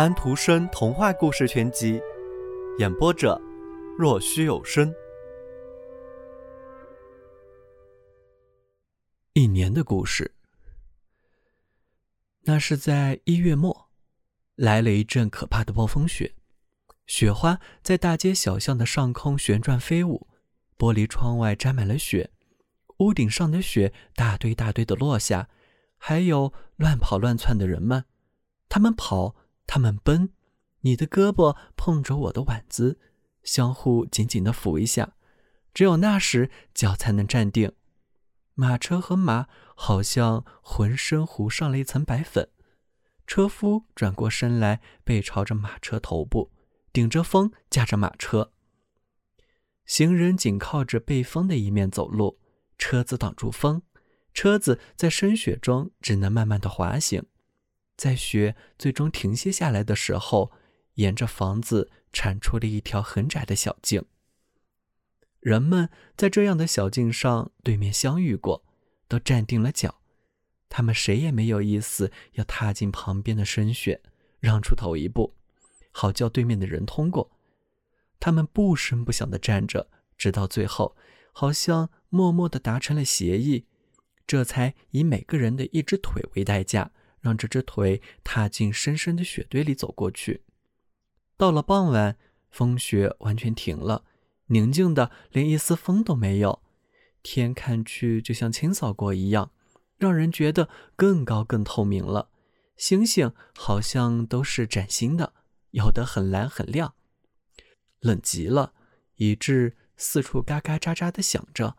安徒生童话故事全集，演播者：若虚有声。一年的故事。那是在一月末，来了一阵可怕的暴风雪，雪花在大街小巷的上空旋转飞舞，玻璃窗外沾满了雪，屋顶上的雪大堆大堆的落下，还有乱跑乱窜的人们，他们跑。他们奔，你的胳膊碰着我的腕子，相互紧紧地扶一下，只有那时脚才能站定。马车和马好像浑身糊上了一层白粉。车夫转过身来，背朝着马车头部，顶着风驾着马车。行人紧靠着背风的一面走路，车子挡住风，车子在深雪中只能慢慢的滑行。在雪最终停歇下来的时候，沿着房子铲出了一条很窄的小径。人们在这样的小径上对面相遇过，都站定了脚。他们谁也没有意思要踏进旁边的深雪，让出头一步，好叫对面的人通过。他们不声不响地站着，直到最后，好像默默地达成了协议，这才以每个人的一只腿为代价。让这只腿踏进深深的雪堆里走过去。到了傍晚，风雪完全停了，宁静的连一丝风都没有。天看去就像清扫过一样，让人觉得更高更透明了。星星好像都是崭新的，有的很蓝很亮。冷极了，以致四处嘎嘎喳喳的响着，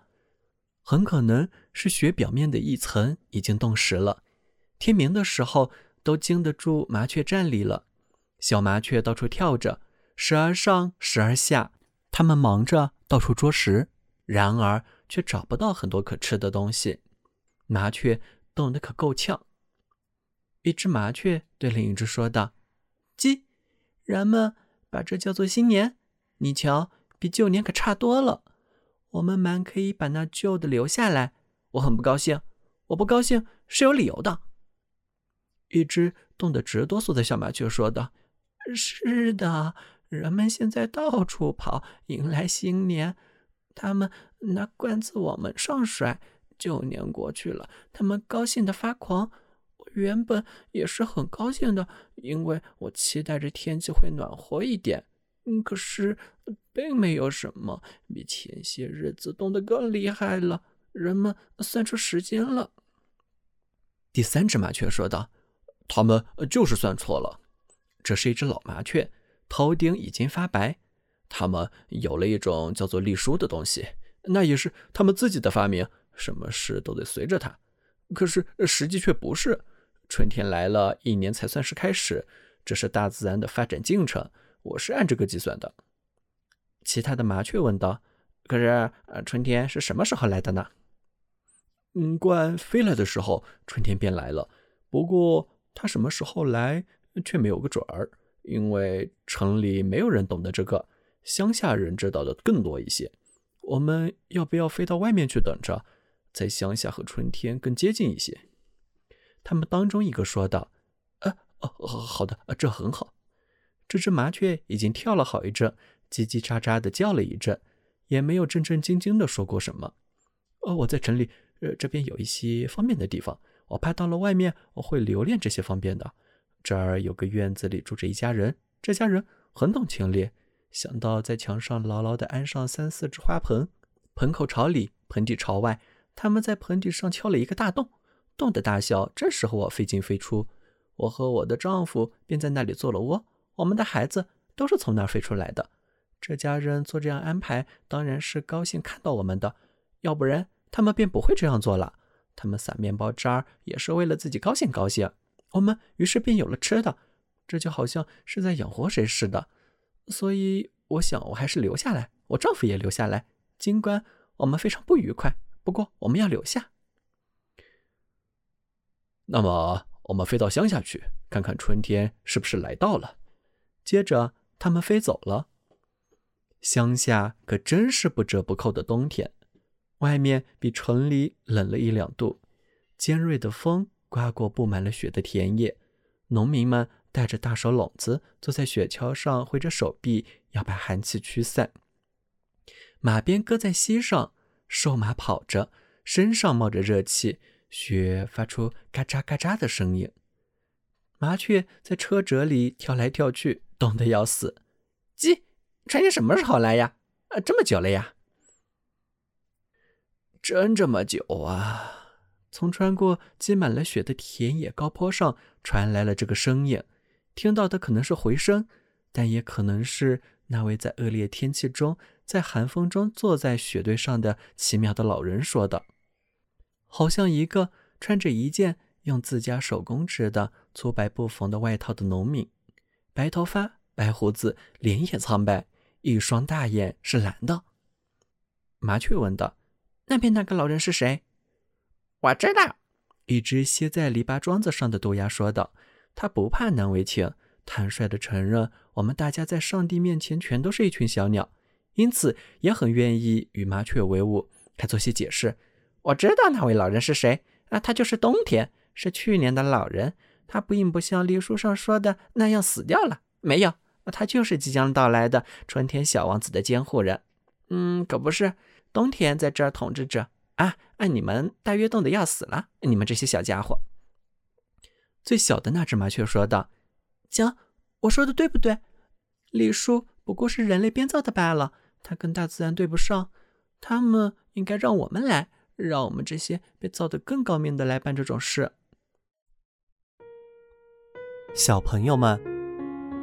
很可能是雪表面的一层已经冻实了。天明的时候，都经得住麻雀站立了。小麻雀到处跳着，时而上，时而下。它们忙着到处捉食，然而却找不到很多可吃的东西。麻雀冻得可够呛。一只麻雀对另一只说道：“鸡，人们把这叫做新年。你瞧，比旧年可差多了。我们蛮可以把那旧的留下来。我很不高兴。我不高兴是有理由的。”一只冻得直哆嗦的小麻雀说道：“是的，人们现在到处跑，迎来新年。他们拿罐子往门上摔。旧年过去了，他们高兴的发狂。我原本也是很高兴的，因为我期待着天气会暖和一点。可是，并没有什么比前些日子冻得更厉害了。人们算出时间了。”第三只麻雀说道。他们就是算错了。这是一只老麻雀，头顶已经发白。他们有了一种叫做隶书的东西，那也是他们自己的发明。什么事都得随着它，可是实际却不是。春天来了，一年才算是开始。这是大自然的发展进程，我是按这个计算的。其他的麻雀问道：“可是，春天是什么时候来的呢？”“嗯，鹳飞来的时候，春天便来了。不过。”他什么时候来，却没有个准儿，因为城里没有人懂得这个，乡下人知道的更多一些。我们要不要飞到外面去等着，在乡下和春天更接近一些？他们当中一个说道：“呃，哦，好的，这很好。”这只麻雀已经跳了好一阵，叽叽喳喳的叫了一阵，也没有正正经经的说过什么。哦，我在城里，呃，这边有一些方便的地方。我怕到了外面，我会留恋这些方便的。这儿有个院子里住着一家人，这家人很懂情理。想到在墙上牢牢地安上三四只花盆，盆口朝里，盆底朝外，他们在盆底上敲了一个大洞，洞的大小这时候我飞进飞出。我和我的丈夫便在那里做了窝，我们的孩子都是从那儿飞出来的。这家人做这样安排，当然是高兴看到我们的，要不然他们便不会这样做了。他们撒面包渣也是为了自己高兴高兴。我们于是便有了吃的，这就好像是在养活谁似的。所以我想我还是留下来，我丈夫也留下来。尽管我们非常不愉快，不过我们要留下。那么我们飞到乡下去，看看春天是不是来到了。接着他们飞走了。乡下可真是不折不扣的冬天。外面比城里冷了一两度，尖锐的风刮过布满了雪的田野，农民们带着大手笼子坐在雪橇上，挥着手臂要把寒气驱散。马鞭搁在膝上，瘦马跑着，身上冒着热气，雪发出嘎喳嘎喳的声音。麻雀在车辙里跳来跳去，冻得要死。鸡，春天什么时候来呀？啊，这么久了呀？真这么久啊？从穿过积满了雪的田野高坡上传来了这个声音。听到的可能是回声，但也可能是那位在恶劣天气中，在寒风中坐在雪堆上的奇妙的老人说的。好像一个穿着一件用自家手工织的粗白布缝的外套的农民，白头发、白胡子，脸也苍白，一双大眼是蓝的。麻雀问道：“那边那个老人是谁？”我知道，一只歇在篱笆桩子上的渡鸦说道：“他不怕难为情，坦率地承认我们大家在上帝面前全都是一群小鸟，因此也很愿意与麻雀为伍。”他做些解释：“我知道那位老人是谁啊，他就是冬天，是去年的老人。他并不像历书上说的那样死掉了，没有，他就是即将到来的春天小王子的监护人。嗯，可不是，冬天在这儿统治着。”啊！按！你们大约冻得要死了，你们这些小家伙。最小的那只麻雀说道：“讲，我说的对不对？李叔不过是人类编造的罢了，他跟大自然对不上。他们应该让我们来，让我们这些被造得更高明的来办这种事。”小朋友们，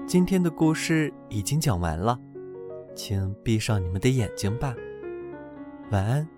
今天的故事已经讲完了，请闭上你们的眼睛吧。晚安。